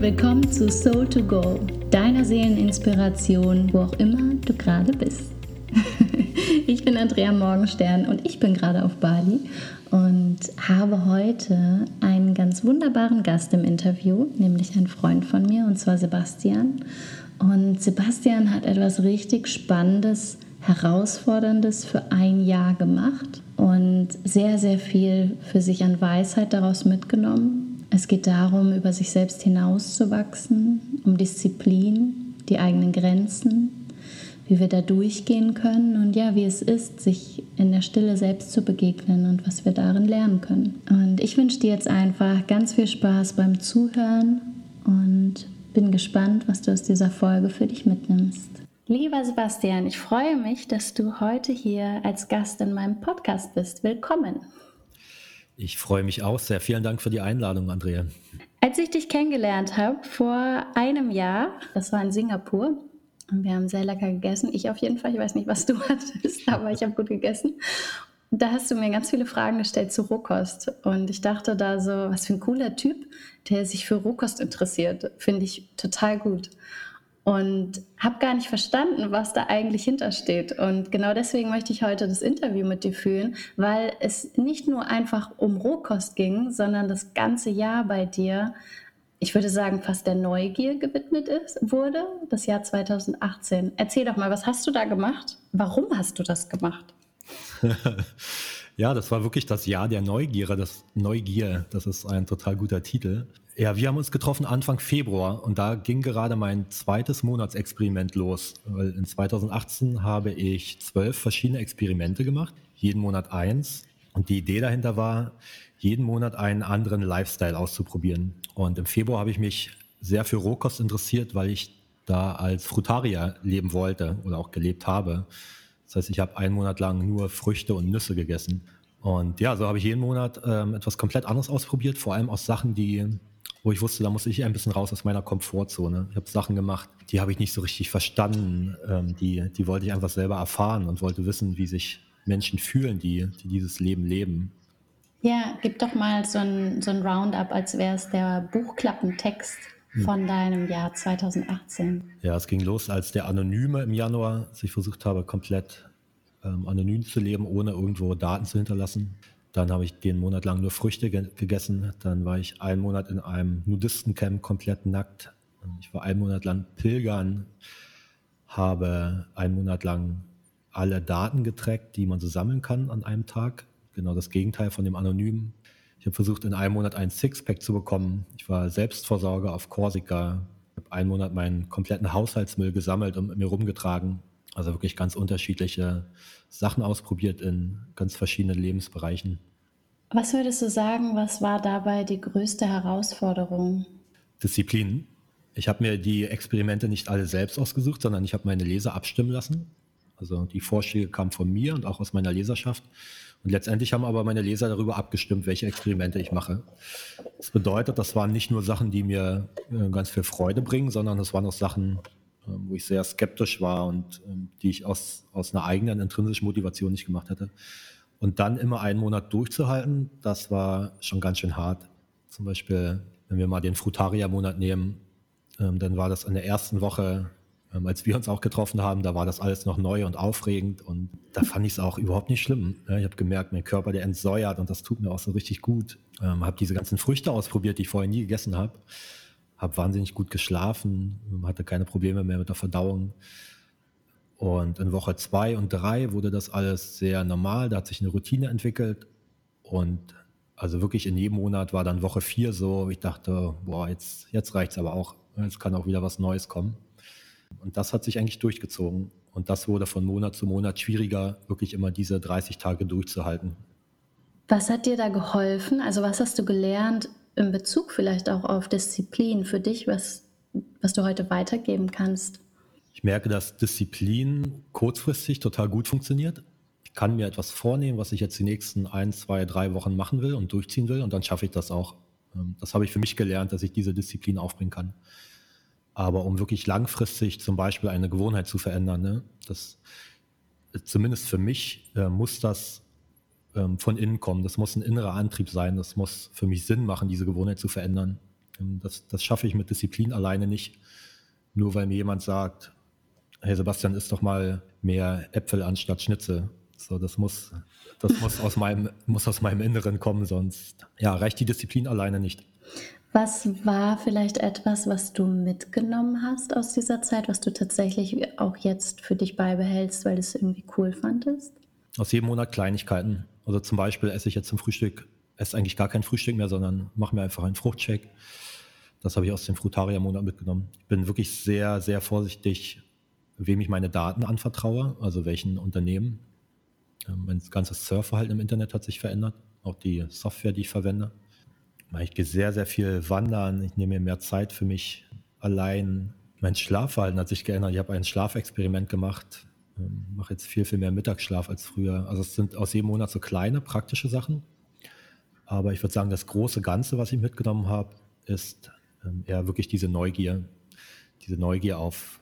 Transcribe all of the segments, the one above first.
willkommen zu Soul to Go, deiner Seeleninspiration, wo auch immer du gerade bist. ich bin Andrea Morgenstern und ich bin gerade auf Bali und habe heute einen ganz wunderbaren Gast im Interview, nämlich einen Freund von mir, und zwar Sebastian. Und Sebastian hat etwas richtig Spannendes, Herausforderndes für ein Jahr gemacht und sehr, sehr viel für sich an Weisheit daraus mitgenommen. Es geht darum, über sich selbst hinauszuwachsen, um Disziplin, die eigenen Grenzen, wie wir da durchgehen können und ja, wie es ist, sich in der Stille selbst zu begegnen und was wir darin lernen können. Und ich wünsche dir jetzt einfach ganz viel Spaß beim Zuhören und bin gespannt, was du aus dieser Folge für dich mitnimmst. Lieber Sebastian, ich freue mich, dass du heute hier als Gast in meinem Podcast bist. Willkommen. Ich freue mich auch sehr. Vielen Dank für die Einladung, Andrea. Als ich dich kennengelernt habe vor einem Jahr, das war in Singapur, und wir haben sehr lecker gegessen. Ich auf jeden Fall. Ich weiß nicht, was du hattest, aber ich habe gut gegessen. Und da hast du mir ganz viele Fragen gestellt zu Rohkost. Und ich dachte da so, was für ein cooler Typ, der sich für Rohkost interessiert. Finde ich total gut. Und habe gar nicht verstanden, was da eigentlich hintersteht. Und genau deswegen möchte ich heute das Interview mit dir führen, weil es nicht nur einfach um Rohkost ging, sondern das ganze Jahr bei dir ich würde sagen, fast der Neugier gewidmet ist, wurde, das Jahr 2018. Erzähl doch mal, was hast du da gemacht? Warum hast du das gemacht? Ja, das war wirklich das Jahr der Neugier, das Neugier, das ist ein total guter Titel. Ja, wir haben uns getroffen Anfang Februar und da ging gerade mein zweites Monatsexperiment los. Weil in 2018 habe ich zwölf verschiedene Experimente gemacht, jeden Monat eins. Und die Idee dahinter war, jeden Monat einen anderen Lifestyle auszuprobieren. Und im Februar habe ich mich sehr für Rohkost interessiert, weil ich da als Frutarier leben wollte oder auch gelebt habe. Das heißt, ich habe einen Monat lang nur Früchte und Nüsse gegessen. Und ja, so habe ich jeden Monat ähm, etwas komplett anderes ausprobiert, vor allem aus Sachen, die, wo ich wusste, da muss ich ein bisschen raus aus meiner Komfortzone. Ich habe Sachen gemacht, die habe ich nicht so richtig verstanden. Ähm, die, die wollte ich einfach selber erfahren und wollte wissen, wie sich Menschen fühlen, die, die dieses Leben leben. Ja, gib doch mal so ein, so ein Roundup, als wäre es der Buchklappentext. Von deinem Jahr 2018. Ja, es ging los, als der Anonyme im Januar sich versucht habe, komplett ähm, anonym zu leben, ohne irgendwo Daten zu hinterlassen. Dann habe ich den Monat lang nur Früchte ge gegessen. Dann war ich einen Monat in einem Nudistencamp komplett nackt. Ich war einen Monat lang pilgern, habe einen Monat lang alle Daten getrackt, die man so sammeln kann an einem Tag genau das Gegenteil von dem Anonymen. Ich habe versucht, in einem Monat ein Sixpack zu bekommen. Ich war Selbstversorger auf Korsika. Ich habe einen Monat meinen kompletten Haushaltsmüll gesammelt und mit mir rumgetragen. Also wirklich ganz unterschiedliche Sachen ausprobiert in ganz verschiedenen Lebensbereichen. Was würdest du sagen, was war dabei die größte Herausforderung? Disziplin. Ich habe mir die Experimente nicht alle selbst ausgesucht, sondern ich habe meine Leser abstimmen lassen. Also die Vorschläge kamen von mir und auch aus meiner Leserschaft. Und letztendlich haben aber meine Leser darüber abgestimmt, welche Experimente ich mache. Das bedeutet, das waren nicht nur Sachen, die mir äh, ganz viel Freude bringen, sondern das waren auch Sachen, äh, wo ich sehr skeptisch war und äh, die ich aus, aus einer eigenen intrinsischen Motivation nicht gemacht hätte. Und dann immer einen Monat durchzuhalten, das war schon ganz schön hart. Zum Beispiel, wenn wir mal den Frutaria-Monat nehmen, ähm, dann war das in der ersten Woche ähm, als wir uns auch getroffen haben, da war das alles noch neu und aufregend und da fand ich es auch überhaupt nicht schlimm. Ja, ich habe gemerkt, mein Körper, der entsäuert und das tut mir auch so richtig gut. Ähm, habe diese ganzen Früchte ausprobiert, die ich vorher nie gegessen habe. Habe wahnsinnig gut geschlafen, hatte keine Probleme mehr mit der Verdauung. Und in Woche zwei und drei wurde das alles sehr normal. Da hat sich eine Routine entwickelt. Und also wirklich in jedem Monat war dann Woche vier so, ich dachte, boah, jetzt, jetzt reicht es aber auch. Jetzt kann auch wieder was Neues kommen. Und das hat sich eigentlich durchgezogen. Und das wurde von Monat zu Monat schwieriger, wirklich immer diese 30 Tage durchzuhalten. Was hat dir da geholfen? Also was hast du gelernt in Bezug vielleicht auch auf Disziplin für dich, was, was du heute weitergeben kannst? Ich merke, dass Disziplin kurzfristig total gut funktioniert. Ich kann mir etwas vornehmen, was ich jetzt die nächsten ein, zwei, drei Wochen machen will und durchziehen will und dann schaffe ich das auch. Ähm, das habe ich für mich gelernt, dass ich diese Disziplin aufbringen kann. Aber um wirklich langfristig zum Beispiel eine Gewohnheit zu verändern, ne, das, zumindest für mich äh, muss das ähm, von innen kommen. Das muss ein innerer Antrieb sein. Das muss für mich Sinn machen, diese Gewohnheit zu verändern. Ähm, das, das schaffe ich mit Disziplin alleine nicht. Nur weil mir jemand sagt, hey Sebastian, isst doch mal mehr Äpfel anstatt Schnitzel. So, das muss, das muss aus meinem, muss aus meinem Inneren kommen, sonst ja, reicht die Disziplin alleine nicht. Was war vielleicht etwas, was du mitgenommen hast aus dieser Zeit, was du tatsächlich auch jetzt für dich beibehältst, weil du es irgendwie cool fandest? Aus jedem Monat Kleinigkeiten. Also zum Beispiel esse ich jetzt zum Frühstück, esse eigentlich gar kein Frühstück mehr, sondern mache mir einfach einen Fruchtshake. Das habe ich aus dem Frutaria-Monat mitgenommen. Ich bin wirklich sehr, sehr vorsichtig, wem ich meine Daten anvertraue, also welchen Unternehmen. Ähm, mein ganzes Surfverhalten im Internet hat sich verändert, auch die Software, die ich verwende. Ich gehe sehr, sehr viel wandern. Ich nehme mir mehr Zeit für mich allein. Mein Schlafverhalten hat sich geändert. Ich habe ein Schlafexperiment gemacht. Ähm, mache jetzt viel, viel mehr Mittagsschlaf als früher. Also es sind aus jedem Monat so kleine, praktische Sachen. Aber ich würde sagen, das große Ganze, was ich mitgenommen habe, ist ähm, eher wirklich diese Neugier. Diese Neugier auf,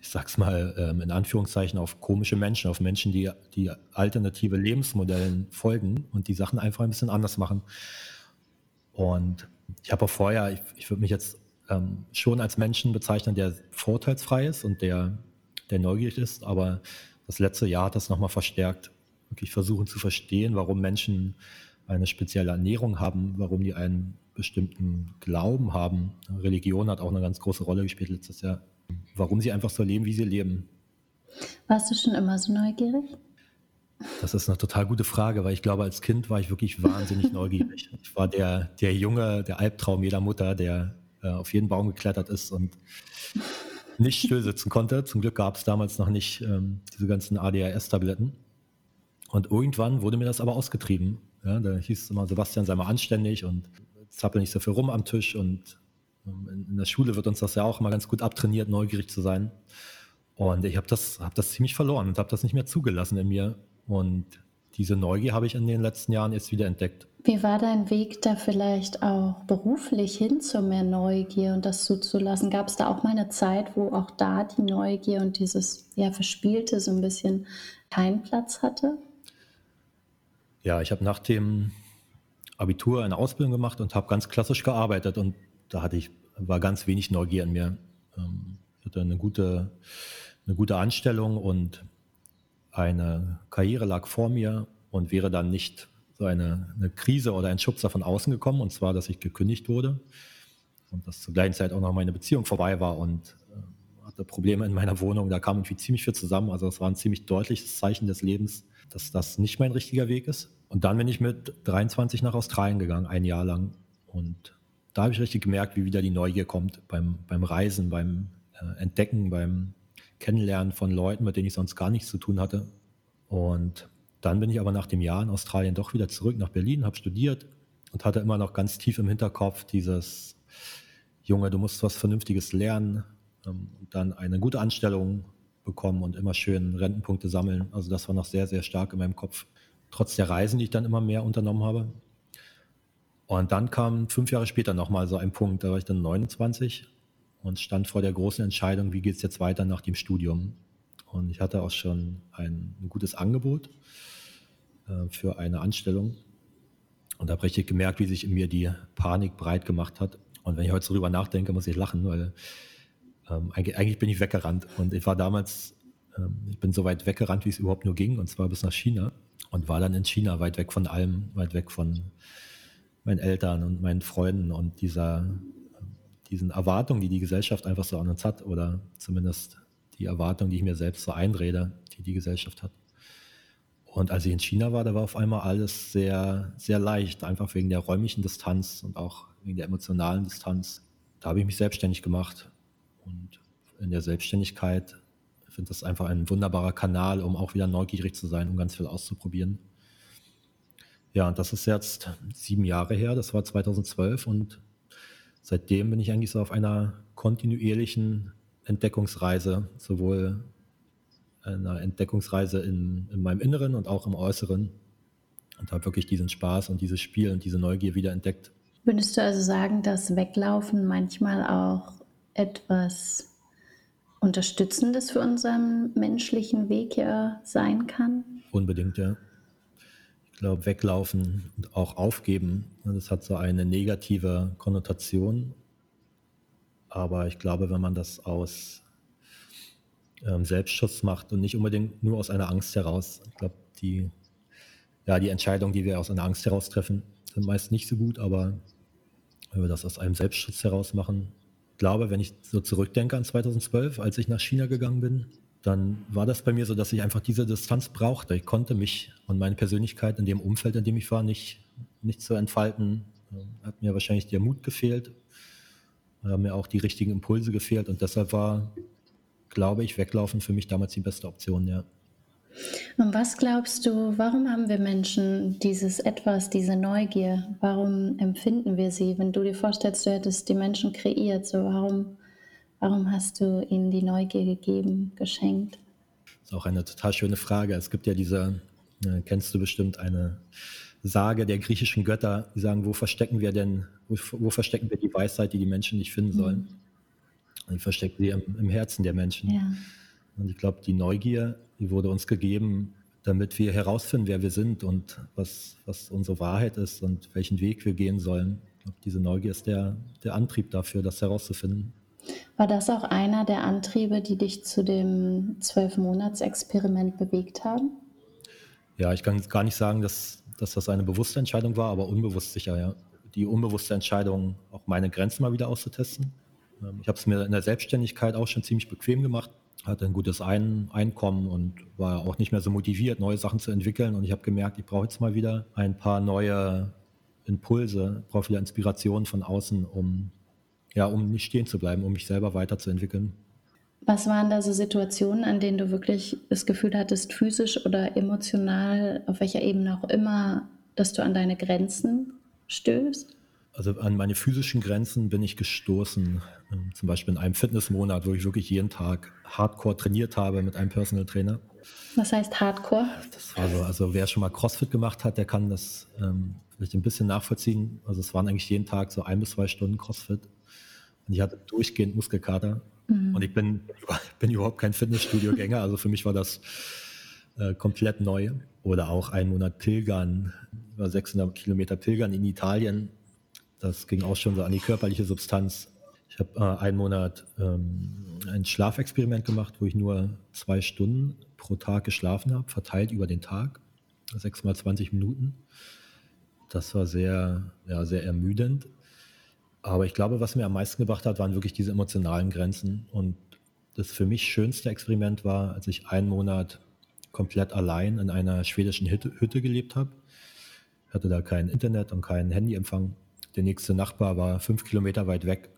ich sag's mal ähm, in Anführungszeichen, auf komische Menschen, auf Menschen, die, die alternative Lebensmodellen folgen und die Sachen einfach ein bisschen anders machen. Und ich habe auch vorher, ich, ich würde mich jetzt ähm, schon als Menschen bezeichnen, der vorteilsfrei ist und der, der neugierig ist, aber das letzte Jahr hat das nochmal verstärkt. Wirklich versuchen zu verstehen, warum Menschen eine spezielle Ernährung haben, warum die einen bestimmten Glauben haben. Religion hat auch eine ganz große Rolle gespielt letztes Jahr. Warum sie einfach so leben, wie sie leben. Warst du schon immer so neugierig? Das ist eine total gute Frage, weil ich glaube, als Kind war ich wirklich wahnsinnig neugierig. Ich war der, der Junge, der Albtraum jeder Mutter, der äh, auf jeden Baum geklettert ist und nicht still sitzen konnte. Zum Glück gab es damals noch nicht ähm, diese ganzen ADHS-Tabletten. Und irgendwann wurde mir das aber ausgetrieben. Ja, da hieß es immer, Sebastian, sei mal anständig und zappel nicht so viel rum am Tisch. Und ähm, in, der Schule wird uns das ja auch immer ganz gut abtrainiert, neugierig zu sein. Und ich habe das, hab das ziemlich verloren und habe das nicht mehr zugelassen in mir. Und diese Neugier habe ich in den letzten Jahren jetzt wieder entdeckt. Wie war dein Weg da vielleicht auch beruflich hin zu mehr Neugier und das zuzulassen? Gab es da auch mal eine Zeit, wo auch da die Neugier und dieses ja, Verspielte so ein bisschen keinen Platz hatte? Ja, ich habe nach dem Abitur eine Ausbildung gemacht und habe ganz klassisch gearbeitet und da hatte ich, war ganz wenig Neugier in mir. Ähm, ich hatte eine gute, eine gute Anstellung und eine Karriere lag vor mir und wäre dann nicht so eine, eine Krise oder ein Schubser von außen gekommen, und zwar, dass ich gekündigt wurde und dass zur gleichen Zeit auch noch meine Beziehung vorbei war und äh, hatte Probleme in meiner Wohnung. Da kam irgendwie ziemlich viel zusammen. Also es war ein ziemlich deutliches Zeichen des Lebens, dass das nicht mein richtiger Weg ist. Und dann bin ich mit 23 nach Australien gegangen, ein Jahr lang. Und da habe ich richtig gemerkt, wie wieder die Neugier kommt beim, beim Reisen, beim äh, Entdecken, beim Kennenlernen von Leuten, mit denen ich sonst gar nichts zu tun hatte. Und dann bin ich aber nach dem Jahr in Australien doch wieder zurück nach Berlin, habe studiert und hatte immer noch ganz tief im Hinterkopf dieses, Junge, du musst was Vernünftiges lernen ähm, dann eine gute Anstellung bekommen und immer schön Rentenpunkte sammeln. Also das war noch sehr, sehr stark in meinem Kopf, trotz der Reisen, die ich dann immer mehr unternommen habe. Und dann kam fünf Jahre später nochmal so ein Punkt, da war ich dann 29 und stand vor der großen Entscheidung, wie geht es jetzt weiter nach dem Studium. Und ich hatte auch schon ein, ein gutes Angebot äh, für eine Anstellung. Und da habe ich gemerkt, wie sich in mir die Panik breit gemacht hat. Und wenn ich heute darüber nachdenke, muss ich lachen, weil ähm, eigentlich, eigentlich, bin ich weggerannt. Und ich war damals, ähm, ich bin so weit weggerannt, wie es überhaupt nur ging, und zwar bis nach China. Und war dann in China weit weg von allem, weit weg von meinen Eltern und meinen Freunden und dieser diesen Erwartungen, die die Gesellschaft einfach so an uns hat oder zumindest die Erwartungen, die ich mir selbst so einrede, die die Gesellschaft hat. Und als ich in China war, da war auf einmal alles sehr, sehr leicht, einfach wegen der räumlichen Distanz und auch wegen der emotionalen Distanz. Da habe ich mich selbstständig gemacht. Und in der Selbstständigkeit finde das einfach ein wunderbarer Kanal, um auch wieder neugierig zu sein, um ganz viel auszuprobieren. Ja, und das ist jetzt sieben Jahre her, das war 2012 und seitdem bin ich eigentlich so auf einer kontinuierlichen Entdeckungsreise, sowohl einer Entdeckungsreise in, in meinem Inneren und auch im Äußeren und habe wirklich diesen Spaß und dieses Spiel und diese Neugier wieder entdeckt. Würdest du also sagen, dass Weglaufen manchmal auch etwas Unterstützendes für unseren menschlichen Weg ja sein kann? Unbedingt, ja. Ich glaube, weglaufen und auch aufgeben, das hat so eine negative Konnotation. Aber ich glaube, wenn man das aus ähm, Selbstschutz macht und nicht unbedingt nur aus einer Angst heraus, ich glaube, die, ja, die Entscheidungen, die wir aus einer Angst heraus treffen, sind meist nicht so gut, aber wenn wir das aus einem Selbstschutz heraus machen, glaube, wenn ich so zurückdenke an 2012, als ich nach China gegangen bin, dann war das bei mir so, dass ich einfach diese Distanz brauchte. Ich konnte mich und meine Persönlichkeit in dem Umfeld, in dem ich war, nicht, nicht so entfalten. Hat mir wahrscheinlich der Mut gefehlt, hat mir auch die richtigen Impulse gefehlt und deshalb war, glaube ich, Weglaufen für mich damals die beste Option, ja. Und was glaubst du, warum haben wir Menschen dieses Etwas, diese Neugier? Warum empfinden wir sie? Wenn du dir vorstellst, du hättest die Menschen kreiert, so warum, warum hast du ihnen die Neugier gegeben, geschenkt? Das ist auch eine total schöne Frage. Es gibt ja diese, äh, kennst du bestimmt eine Sage der griechischen Götter, die sagen, wo verstecken wir denn, wo, wo verstecken wir die Weisheit, die die Menschen nicht finden sollen? Mhm. Die verstecken sie im, im Herzen der Menschen. Ja. Und ich glaube, die Neugier, die wurde uns gegeben, damit wir herausfinden, wer wir sind und was, was unsere Wahrheit ist und welchen Weg wir gehen sollen. Ich glaube, diese Neugier ist der, der Antrieb dafür, das herauszufinden. War das auch einer der Antriebe, die dich zu dem Zwölf-Monats-Experiment bewegt haben? Ja, ich kann gar nicht sagen, dass, dass das eine bewusste Entscheidung war, aber unbewusst sicher, ja. Die unbewusste Entscheidung, auch meine Grenzen mal wieder auszutesten. Ähm, ich habe es mir in der Selbstständigkeit auch schon ziemlich bequem gemacht hatte ein gutes ein Einkommen und war auch nicht mehr so motiviert, neue Sachen zu entwickeln. Und ich habe gemerkt, ich brauche jetzt mal wieder ein paar neue Impulse, brauche wieder Inspiration von außen, um, ja, um nicht stehen zu bleiben, um mich selber weiterzuentwickeln. Was waren da so Situationen, an denen du wirklich das Gefühl hattest, physisch oder emotional, auf welcher Ebene auch immer, dass du an deine Grenzen stößt? Also an meine physischen Grenzen bin ich gestoßen. Ähm, zum Beispiel in einem Fitnessmonat, wo ich wirklich jeden Tag Hardcore trainiert habe mit einem Personal Trainer. Was heißt Hardcore? Das war so, also wer schon mal CrossFit gemacht hat, der kann das ähm, vielleicht ein bisschen nachvollziehen. Also es waren eigentlich jeden Tag so ein bis zwei Stunden CrossFit. Und ich hatte durchgehend Muskelkater. Mhm. Und ich bin, bin überhaupt kein Fitnessstudio-Gänger. Also für mich war das äh, komplett neu. Oder auch einen Monat Pilgern, über 600 Kilometer Pilgern in Italien das ging auch schon so an die körperliche Substanz. Ich habe äh, einen Monat ähm, ein Schlafexperiment gemacht, wo ich nur zwei Stunden pro Tag geschlafen habe, verteilt über den Tag, sechs mal 20 Minuten. Das war sehr, ja, sehr ermüdend. Aber ich glaube, was mir am meisten gebracht hat, waren wirklich diese emotionalen Grenzen. Und das für mich schönste Experiment war, als ich einen Monat komplett allein in einer schwedischen Hütte, Hütte gelebt habe. Ich hatte da kein Internet und keinen Handyempfang der nächste Nachbar war fünf Kilometer weit weg.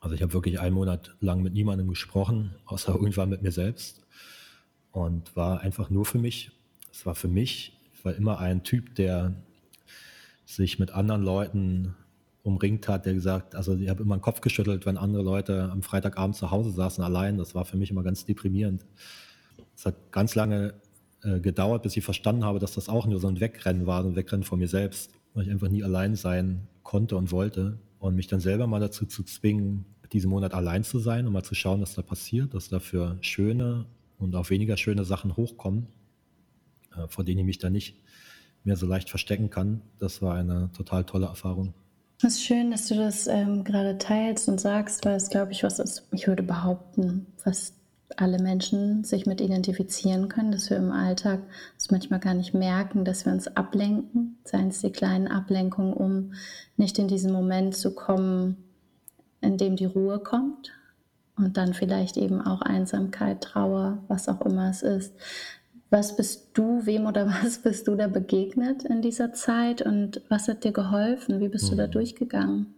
Also ich habe wirklich einen Monat lang mit niemandem gesprochen, außer irgendwann mit mir selbst. Und war einfach nur für mich. Es war für mich, ich war immer ein Typ, der sich mit anderen Leuten umringt hat, der gesagt, also ich habe immer den Kopf geschüttelt, wenn andere Leute am Freitagabend zu Hause saßen allein. Das war für mich immer ganz deprimierend. Es hat ganz lange äh, gedauert, bis ich verstanden habe, dass das auch nur so ein Wegrennen war, so ein Wegrennen von mir selbst, weil ich einfach nie allein sein konnte und wollte. Und mich dann selber mal dazu zu zwingen, diesen Monat allein zu sein und mal zu schauen, was da passiert, dass dafür schöne und auch weniger schöne Sachen hochkommen, äh, vor denen ich mich dann nicht mehr so leicht verstecken kann. Das war eine total tolle Erfahrung. Es ist schön, dass du das ähm, gerade teilst und sagst, weil es, glaube ich, was ist, ich würde behaupten, was alle Menschen sich mit identifizieren können, dass wir im Alltag es manchmal gar nicht merken, dass wir uns ablenken, seien es die kleinen Ablenkungen, um nicht in diesen Moment zu kommen, in dem die Ruhe kommt und dann vielleicht eben auch Einsamkeit, Trauer, was auch immer es ist. Was bist du, wem oder was bist du da begegnet in dieser Zeit und was hat dir geholfen? Wie bist hm. du da hm. durchgegangen?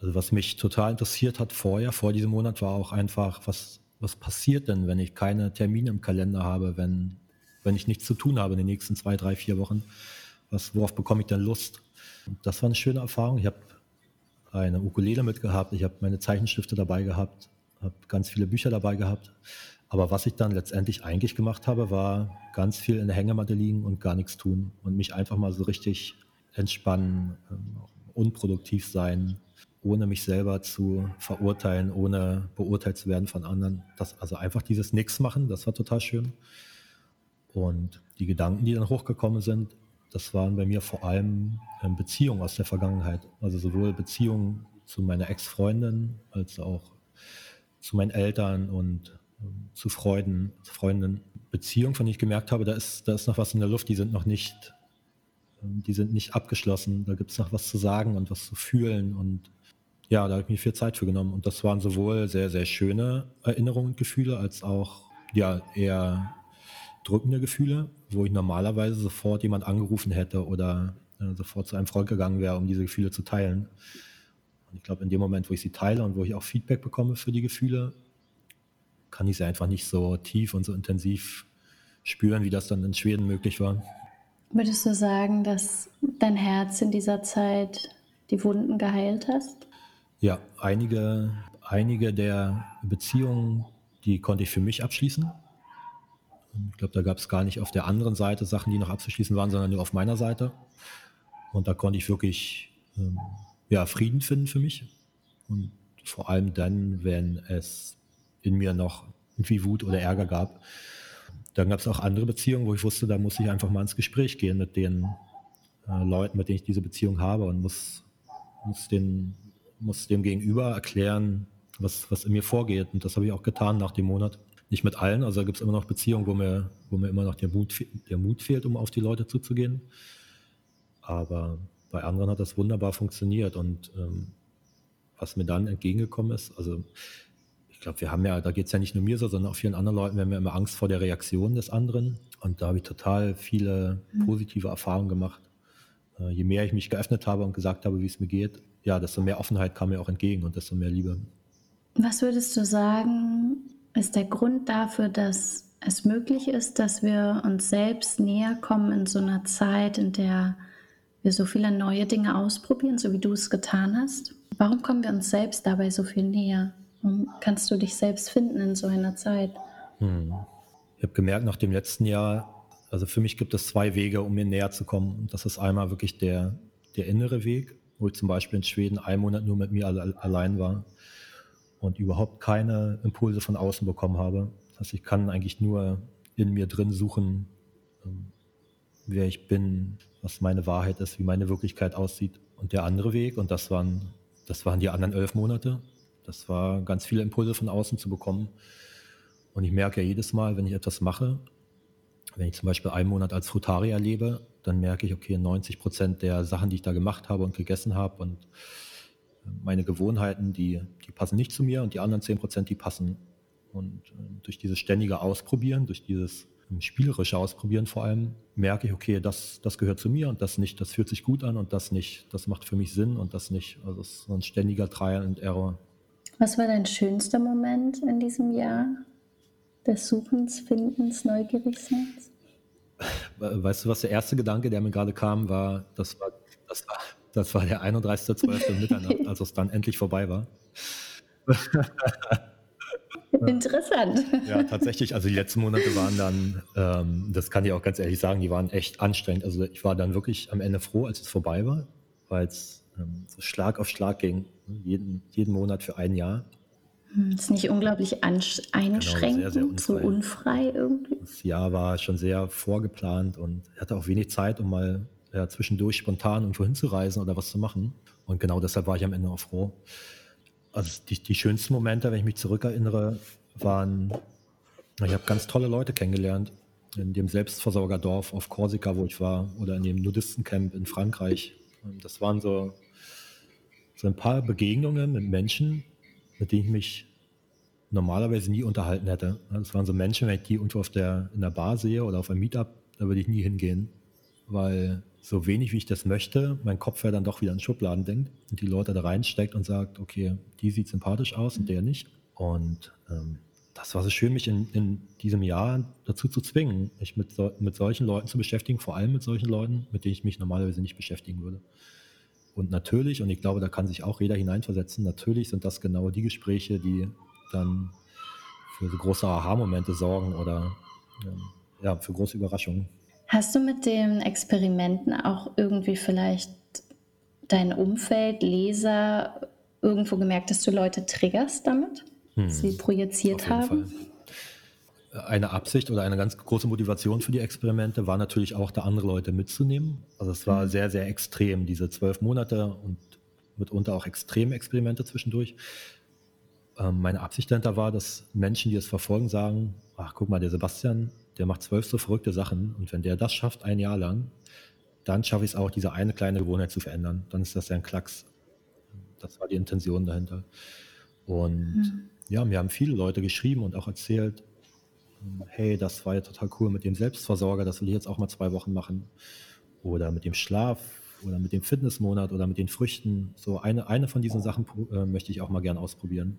Also was mich total interessiert hat vorher, vor diesem Monat, war auch einfach, was was passiert denn, wenn ich keine Termine im Kalender habe, wenn, wenn ich nichts zu tun habe in den nächsten zwei, drei, vier Wochen? Was, worauf bekomme ich denn Lust? Und das war eine schöne Erfahrung. Ich habe eine Ukulele mitgehabt, ich habe meine Zeichenstifte dabei gehabt, habe ganz viele Bücher dabei gehabt. Aber was ich dann letztendlich eigentlich gemacht habe, war ganz viel in der Hängematte liegen und gar nichts tun und mich einfach mal so richtig entspannen, ähm, unproduktiv sein, ohne mich selber zu verurteilen, ohne beurteilt zu werden von anderen. Das, also einfach dieses Nix machen, das war total schön. Und die Gedanken, die dann hochgekommen sind, das waren bei mir vor allem ähm, Beziehungen aus der Vergangenheit. Also sowohl Beziehungen zu meiner Ex-Freundin als auch zu meinen Eltern und zu Freuden, zu Freunden. Beziehungen, von denen ich gemerkt habe, da ist, da ist noch was in der Luft, die sind noch nicht, ähm, die sind nicht abgeschlossen. Da gibt es noch was zu sagen und was zu fühlen. Und ja, da habe ich mir viel Zeit für genommen. Und das waren sowohl sehr, sehr schöne Erinnerungen und Gefühle, als auch ja, eher drückende Gefühle, wo ich normalerweise sofort jemand angerufen hätte oder äh, sofort zu einem Freund gegangen wäre, um diese Gefühle zu teilen. Und ich glaube, in dem Moment, wo ich sie teile und wo ich auch Feedback bekomme für die Gefühle, kann ich sie einfach nicht so tief und so intensiv spüren, wie das dann in Schweden möglich war. Würdest du sagen, dass dein Herz in dieser Zeit die Wunden geheilt hast? Ja, einige, einige der Beziehungen, die konnte ich für mich abschließen. Ich glaube, da gab es gar nicht auf der anderen Seite Sachen, die noch abzuschließen waren, sondern nur auf meiner Seite. Und da konnte ich wirklich ähm, ja, Frieden finden für mich. Und vor allem dann, wenn es in mir noch irgendwie Wut oder Ärger gab. Dann gab es auch andere Beziehungen, wo ich wusste, da muss ich einfach mal ins Gespräch gehen mit den äh, Leuten, mit denen ich diese Beziehung habe und muss, muss, den, muss dem Gegenüber erklären, was, was in mir vorgeht. Und das habe ich auch getan nach dem Monat. Nicht mit allen, also gibt es immer noch Beziehungen, wo mir, wo mir immer noch der Mut, der Mut fehlt, um auf die Leute zuzugehen. Aber bei anderen hat das wunderbar funktioniert. Und ähm, was mir dann entgegengekommen ist, also ich glaube, wir haben ja, da geht es ja nicht nur mir so, sondern auch vielen anderen Leuten, wir haben ja immer Angst vor der Reaktion des anderen. Und da habe ich total viele mhm. positive Erfahrungen gemacht. Äh, je mehr ich mich geöffnet habe und gesagt habe, wie es mir geht, ja, desto mehr Offenheit kam mir auch entgegen und desto mehr Liebe. Was würdest du sagen, ist der Grund dafür, dass es möglich ist, dass wir uns selbst näher kommen in so einer Zeit, in der wir so viele neue Dinge ausprobieren, so wie du es getan hast? Warum kommen wir uns selbst dabei so viel näher? Warum kannst du dich selbst finden in so einer Zeit? Hm. Ich habe gemerkt, nach dem letzten Jahr, also für mich gibt es zwei Wege, um mir näher zu kommen. das ist einmal wirklich der, der innere Weg, wo ich zum Beispiel in Schweden einen Monat nur mit mir allein war und überhaupt keine Impulse von außen bekommen habe. Das heißt, ich kann eigentlich nur in mir drin suchen, ähm, wer ich bin, was meine Wahrheit ist, wie meine Wirklichkeit aussieht. Und der andere Weg, und das waren, das waren die anderen elf Monate, das war ganz viele Impulse von außen zu bekommen. Und ich merke ja jedes Mal, wenn ich etwas mache, wenn ich zum Beispiel einen Monat als Frutarier lebe, dann merke ich, okay, 90 Prozent der Sachen, die ich da gemacht habe und gegessen habe und meine Gewohnheiten, die, die passen nicht zu mir und die anderen 10 Prozent, die passen. Und äh, durch dieses ständige Ausprobieren, durch dieses ähm, spielerische Ausprobieren vor allem, merke ich, okay, das, das gehört zu mir und das nicht, das fühlt sich gut an und das nicht, das macht für mich Sinn und das nicht. Also es ist so ein ständiger Trial and Error. Was war dein schönster Moment in diesem Jahr des Suchens, Findens, Neugierigseins? Weißt du, was der erste Gedanke, der mir gerade kam, war, das war, das war das war der 31.12. Mitternacht, als es dann endlich vorbei war. Interessant. Ja, tatsächlich. Also die letzten Monate waren dann, ähm, das kann ich auch ganz ehrlich sagen, die waren echt anstrengend. Also ich war dann wirklich am Ende froh, als es vorbei war, weil es so Schlag auf Schlag ging, jeden, jeden Monat für ein Jahr. Hm, ist nicht unglaublich einschränkend, genau, sehr, sehr unfrei. so unfrei irgendwie? Das Jahr war schon sehr vorgeplant und ich hatte auch wenig Zeit, um mal ja, zwischendurch spontan irgendwo hinzureisen oder was zu machen. Und genau deshalb war ich am Ende auch froh. Also die, die schönsten Momente, wenn ich mich zurückerinnere, waren, ich habe ganz tolle Leute kennengelernt. In dem Selbstversorgerdorf auf Korsika, wo ich war, oder in dem Nudistencamp in Frankreich. Das waren so, so ein paar Begegnungen mit Menschen, mit denen ich mich normalerweise nie unterhalten hätte. Das waren so Menschen, wenn ich die irgendwo auf der, in der Bar sehe oder auf einem Meetup, da würde ich nie hingehen, weil so wenig wie ich das möchte, mein Kopf ja dann doch wieder in Schubladen denkt und die Leute da reinsteckt und sagt, okay, die sieht sympathisch aus und der nicht. Und ähm, das war so schön, mich in, in, diesem Jahr dazu zu zwingen, mich mit, so, mit solchen Leuten zu beschäftigen, vor allem mit solchen Leuten, mit denen ich mich normalerweise nicht beschäftigen würde. Und natürlich, und ich glaube, da kann sich auch jeder hineinversetzen, natürlich sind das genau die Gespräche, die dann für so große Aha-Momente sorgen oder ähm, ja, für große Überraschungen. Hast du mit den Experimenten auch irgendwie vielleicht dein Umfeld, Leser, irgendwo gemerkt, dass du Leute triggerst damit? Hm. Sie projiziert haben? Fall. Eine Absicht oder eine ganz große Motivation für die Experimente war natürlich auch, da andere Leute mitzunehmen. Also es war hm. sehr, sehr extrem, diese zwölf Monate und mitunter auch extreme Experimente zwischendurch. Ähm, meine Absicht dahinter war, dass Menschen, die es verfolgen, sagen, ach guck mal, der Sebastian, der macht zwölf so verrückte Sachen und wenn der das schafft ein Jahr lang, dann schaffe ich es auch, diese eine kleine Gewohnheit zu verändern. Dann ist das ja ein Klacks. Das war die Intention dahinter. Und mhm. ja, mir haben viele Leute geschrieben und auch erzählt, hey, das war ja total cool mit dem Selbstversorger, das will ich jetzt auch mal zwei Wochen machen. Oder mit dem Schlaf oder mit dem Fitnessmonat oder mit den Früchten. So eine, eine von diesen Sachen äh, möchte ich auch mal gern ausprobieren.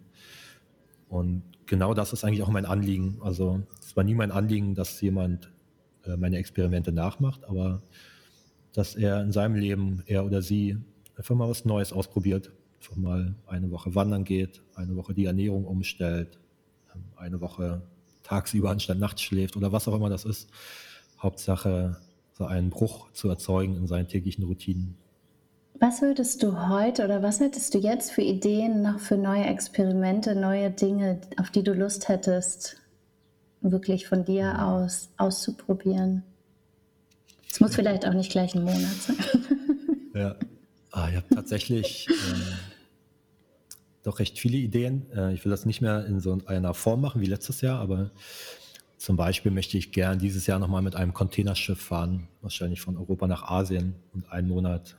Und genau das ist eigentlich auch mein Anliegen. Also es war nie mein Anliegen, dass jemand äh, meine Experimente nachmacht, aber dass er in seinem Leben, er oder sie, einfach mal was Neues ausprobiert. Einfach mal eine Woche wandern geht, eine Woche die Ernährung umstellt, ähm, eine Woche tagsüber anstatt nachts schläft oder was auch immer das ist. Hauptsache, so einen Bruch zu erzeugen in seinen täglichen Routinen. Was würdest du heute oder was hättest du jetzt für Ideen noch für neue Experimente, neue Dinge, auf die du Lust hättest, wirklich von dir aus auszuprobieren? Es muss vielleicht auch nicht gleich ein Monat sein. Ja, ah, ich habe tatsächlich äh, doch recht viele Ideen. Äh, ich will das nicht mehr in so einer Form machen wie letztes Jahr, aber zum Beispiel möchte ich gern dieses Jahr nochmal mit einem Containerschiff fahren, wahrscheinlich von Europa nach Asien und einen Monat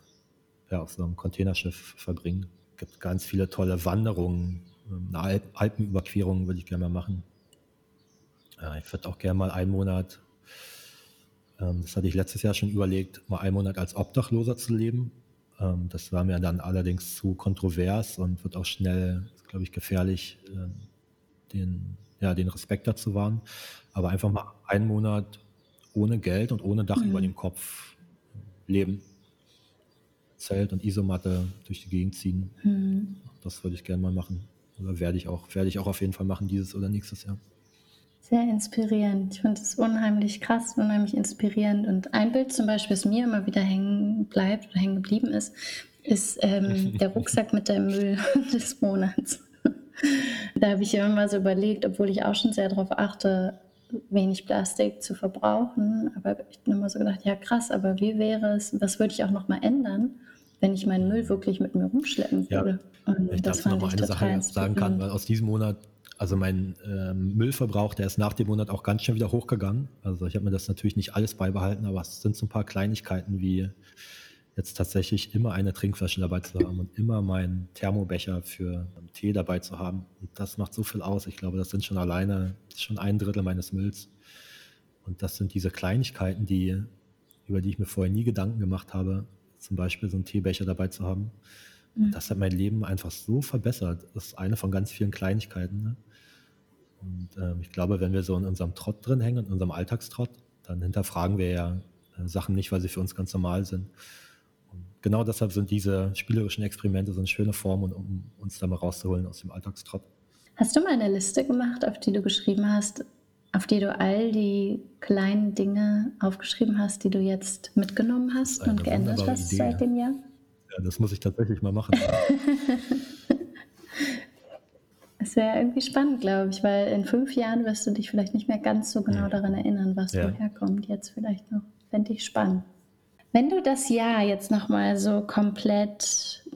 ja, auf so einem Containerschiff verbringen. Es gibt ganz viele tolle Wanderungen, ähm, eine Alp Alpenüberquerung würde ich gerne mal machen. Ja, ich würde auch gerne mal einen Monat, ähm, das hatte ich letztes Jahr schon überlegt, mal einen Monat als Obdachloser zu leben. Ähm, das war mir dann allerdings zu kontrovers und wird auch schnell, glaube ich, gefährlich, ähm, den, ja, den Respekt dazu wahren. Aber einfach mal einen Monat ohne Geld und ohne Dach mhm. über dem Kopf leben. Zelt und Isomatte durch die Gegend ziehen. Mhm. Das würde ich gerne mal machen. Oder werde ich auch, werde ich auch auf jeden Fall machen, dieses oder nächstes Jahr. Sehr inspirierend. Ich finde es unheimlich krass, unheimlich inspirierend. Und ein Bild zum Beispiel, das mir immer wieder hängen bleibt oder hängen geblieben ist, ist ähm, der Rucksack mit dem Müll des Monats. da habe ich immer mal so überlegt, obwohl ich auch schon sehr darauf achte, wenig Plastik zu verbrauchen. Aber ich habe immer so gedacht, ja krass, aber wie wäre es, was würde ich auch noch mal ändern, wenn ich meinen Müll wirklich mit mir rumschleppen würde? Ja, Und ich das fand noch eine Sache sagen kann, weil aus diesem Monat also mein ähm, Müllverbrauch, der ist nach dem Monat auch ganz schön wieder hochgegangen. Also ich habe mir das natürlich nicht alles beibehalten, aber es sind so ein paar Kleinigkeiten wie jetzt tatsächlich immer eine Trinkflasche dabei zu haben und immer meinen Thermobecher für Tee dabei zu haben. Und das macht so viel aus. Ich glaube, das sind schon alleine schon ein Drittel meines Mülls. Und das sind diese Kleinigkeiten, die, über die ich mir vorher nie Gedanken gemacht habe, zum Beispiel so einen Teebecher dabei zu haben. Und mhm. das hat mein Leben einfach so verbessert. Das ist eine von ganz vielen Kleinigkeiten. Ne? Und ähm, ich glaube, wenn wir so in unserem Trott drin hängen, in unserem Alltagstrott, dann hinterfragen wir ja äh, Sachen nicht, weil sie für uns ganz normal sind. Und genau deshalb sind diese spielerischen Experimente so eine schöne Form, um uns da mal rauszuholen aus dem Alltagstrott. Hast du mal eine Liste gemacht, auf die du geschrieben hast, auf die du all die kleinen Dinge aufgeschrieben hast, die du jetzt mitgenommen hast und geändert hast Idee, seit dem Jahr? Ja, das muss ich tatsächlich mal machen. Es wäre irgendwie spannend, glaube ich, weil in fünf Jahren wirst du dich vielleicht nicht mehr ganz so genau daran erinnern, was ja. woher kommt. Jetzt vielleicht noch. Fände ich spannend. Wenn du das Jahr jetzt nochmal so komplett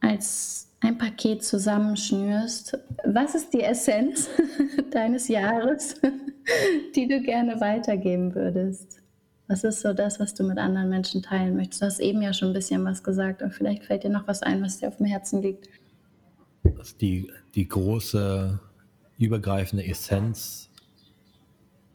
als ein Paket zusammenschnürst, was ist die Essenz deines Jahres, die du gerne weitergeben würdest? Was ist so das, was du mit anderen Menschen teilen möchtest? Du hast eben ja schon ein bisschen was gesagt, aber vielleicht fällt dir noch was ein, was dir auf dem Herzen liegt die, die große übergreifende Essenz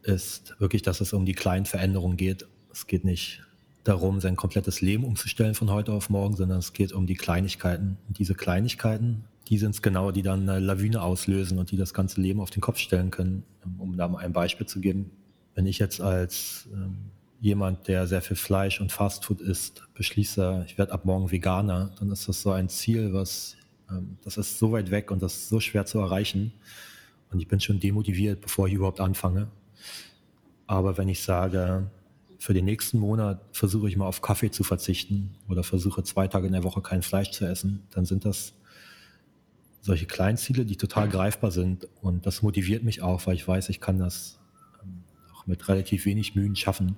ist wirklich, dass es um die kleinen Veränderungen geht. Es geht nicht darum, sein komplettes Leben umzustellen von heute auf morgen, sondern es geht um die Kleinigkeiten. Und diese Kleinigkeiten, die sind es genau, die dann eine Lawine auslösen und die das ganze Leben auf den Kopf stellen können. Um da mal ein Beispiel zu geben. Wenn ich jetzt als ähm, jemand, der sehr viel Fleisch und Fastfood isst, beschließe, ich werde ab morgen Veganer, dann ist das so ein Ziel, was das ist so weit weg und das ist so schwer zu erreichen. Und ich bin schon demotiviert, bevor ich überhaupt anfange. Aber wenn ich sage, für den nächsten Monat versuche ich mal auf Kaffee zu verzichten oder versuche zwei Tage in der Woche kein Fleisch zu essen, dann sind das solche Kleinziele, die total greifbar sind. Und das motiviert mich auch, weil ich weiß, ich kann das ähm, auch mit relativ wenig Mühen schaffen.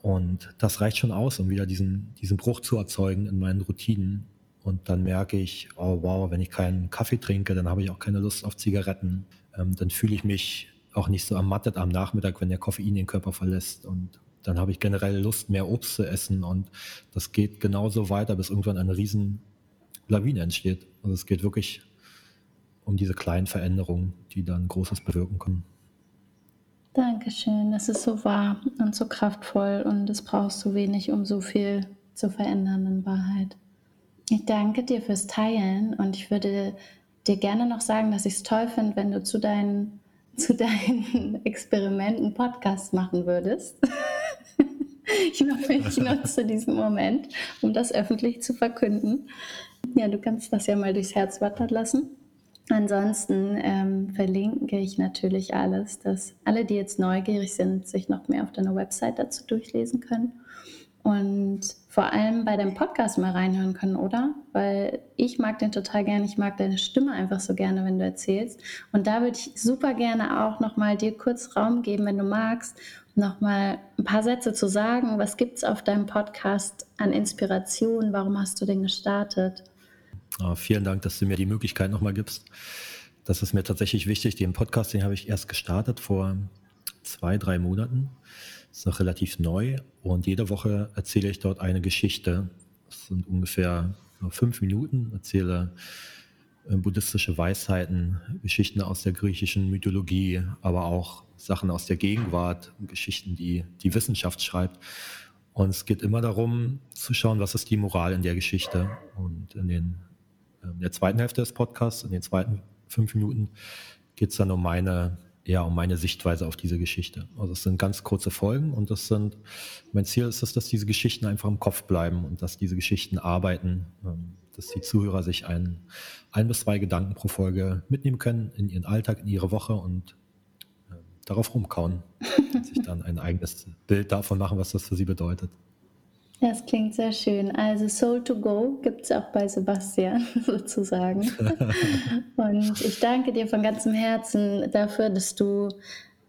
Und das reicht schon aus, um wieder diesen, diesen Bruch zu erzeugen in meinen Routinen Und dann merke ich, oh wow, wenn ich keinen Kaffee trinke, dann habe ich auch keine Lust auf Zigaretten. Ähm, dann fühle ich mich auch nicht so ermattet am Nachmittag, wenn der Koffein den Körper verlässt. Und dann habe ich generell Lust, mehr Obst zu essen. Und das geht genauso weiter, bis irgendwann eine riesen Lawine entsteht. Also es geht wirklich um diese kleinen Veränderungen, die dann Großes bewirken können. Dankeschön, das ist so wahr und so kraftvoll und es braucht so wenig, um so viel zu verändern in Wahrheit. Ich danke dir fürs Teilen und ich würde dir gerne noch sagen, dass ich es toll finde, wenn du zu deinen, zu deinen Experimenten Podcast machen würdest. ich, ich nutze diesen Moment, um das öffentlich zu verkünden. Ja, du kannst das ja mal durchs Herz wandern lassen. Ansonsten ähm, verlinke ich natürlich alles, dass alle, die jetzt neugierig sind, sich noch mehr auf deiner Website dazu durchlesen können und vor allem bei deinem Podcast mal reinhören können, oder? Weil ich mag den total gerne, ich mag deine Stimme einfach so gerne, wenn du erzählst. Und da würde ich super gerne auch nochmal dir kurz Raum geben, wenn du magst, nochmal ein paar Sätze zu sagen. Was gibt es auf deinem Podcast an Inspiration? Warum hast du den gestartet? Oh, vielen Dank, dass du mir die Möglichkeit nochmal gibst. Das ist mir tatsächlich wichtig. Den Podcast, den habe ich erst gestartet vor zwei, drei Monaten ist noch relativ neu und jede Woche erzähle ich dort eine Geschichte. Das sind ungefähr fünf Minuten, erzähle äh, buddhistische Weisheiten, Geschichten aus der griechischen Mythologie, aber auch Sachen aus der Gegenwart, Geschichten, die die Wissenschaft schreibt. Und es geht immer darum zu schauen, was ist die Moral in der Geschichte. Und in, den, in ähm, der zweiten Hälfte des Podcasts, in den zweiten fünf Minuten, geht es dann um meine ja, um meine Sichtweise auf diese Geschichte. Also es sind ganz kurze Folgen und das sind, mein Ziel ist es, dass diese Geschichten einfach im Kopf bleiben und dass diese Geschichten arbeiten, ähm, dass die Zuhörer sich ein, ein bis zwei Gedanken pro Folge mitnehmen können in ihren Alltag, in ihre Woche und äh, darauf rumkauen, sich dann ein eigenes Bild davon machen, was das für sie bedeutet. Das klingt sehr schön. Also Soul to Go gibt es auch bei Sebastian sozusagen. Und ich danke dir von ganzem Herzen dafür, dass du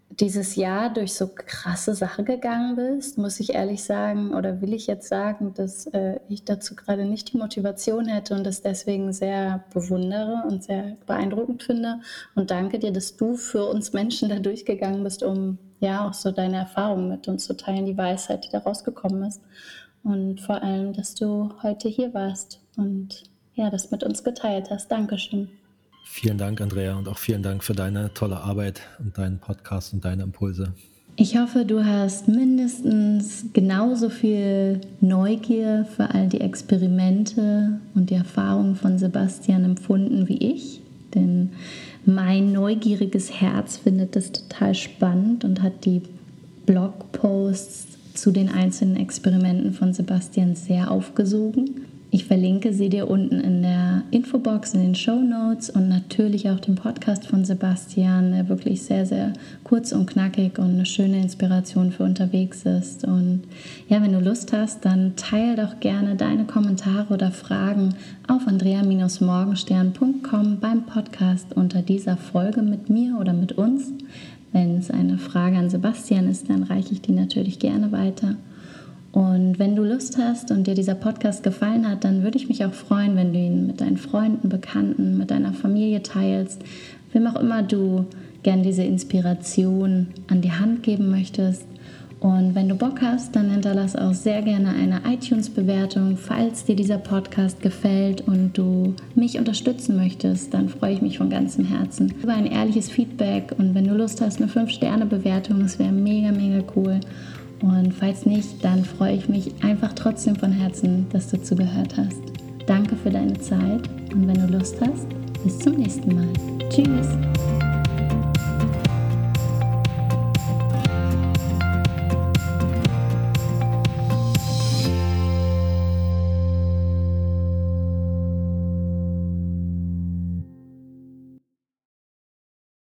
dieses Jahr durch so krasse Sachen gegangen bist, muss ich ehrlich sagen, oder will ich jetzt sagen, dass äh, ich dazu gerade nicht die Motivation hätte und das deswegen sehr bewundere und sehr beeindruckend finde. Und danke dir, dass du für uns Menschen da durchgegangen bist, um ja auch so deine Erfahrungen mit uns zu teilen, die Weisheit, die da rausgekommen ist und vor allem, dass du heute hier warst und ja, das mit uns geteilt hast. Dankeschön. Vielen Dank, Andrea, und auch vielen Dank für deine tolle Arbeit und deinen Podcast und deine Impulse. Ich hoffe, du hast mindestens genauso viel Neugier für all die Experimente und die Erfahrungen von Sebastian empfunden wie ich. Denn mein neugieriges Herz findet das total spannend und hat die Blogposts zu den einzelnen Experimenten von Sebastian sehr aufgesogen. Ich verlinke sie dir unten in der Infobox, in den Show Notes und natürlich auch den Podcast von Sebastian, der wirklich sehr, sehr kurz und knackig und eine schöne Inspiration für unterwegs ist. Und ja, wenn du Lust hast, dann teile doch gerne deine Kommentare oder Fragen auf andrea-morgenstern.com beim Podcast unter dieser Folge mit mir oder mit uns. Wenn es eine Frage an Sebastian ist, dann reiche ich die natürlich gerne weiter. Und wenn du Lust hast und dir dieser Podcast gefallen hat, dann würde ich mich auch freuen, wenn du ihn mit deinen Freunden, Bekannten, mit deiner Familie teilst, wem auch immer du gern diese Inspiration an die Hand geben möchtest. Und wenn du Bock hast, dann hinterlass auch sehr gerne eine iTunes-Bewertung, falls dir dieser Podcast gefällt und du mich unterstützen möchtest, dann freue ich mich von ganzem Herzen über ein ehrliches Feedback und wenn du Lust hast, eine 5-Sterne-Bewertung, das wäre mega, mega cool. Und falls nicht, dann freue ich mich einfach trotzdem von Herzen, dass du zugehört hast. Danke für deine Zeit und wenn du Lust hast, bis zum nächsten Mal. Tschüss!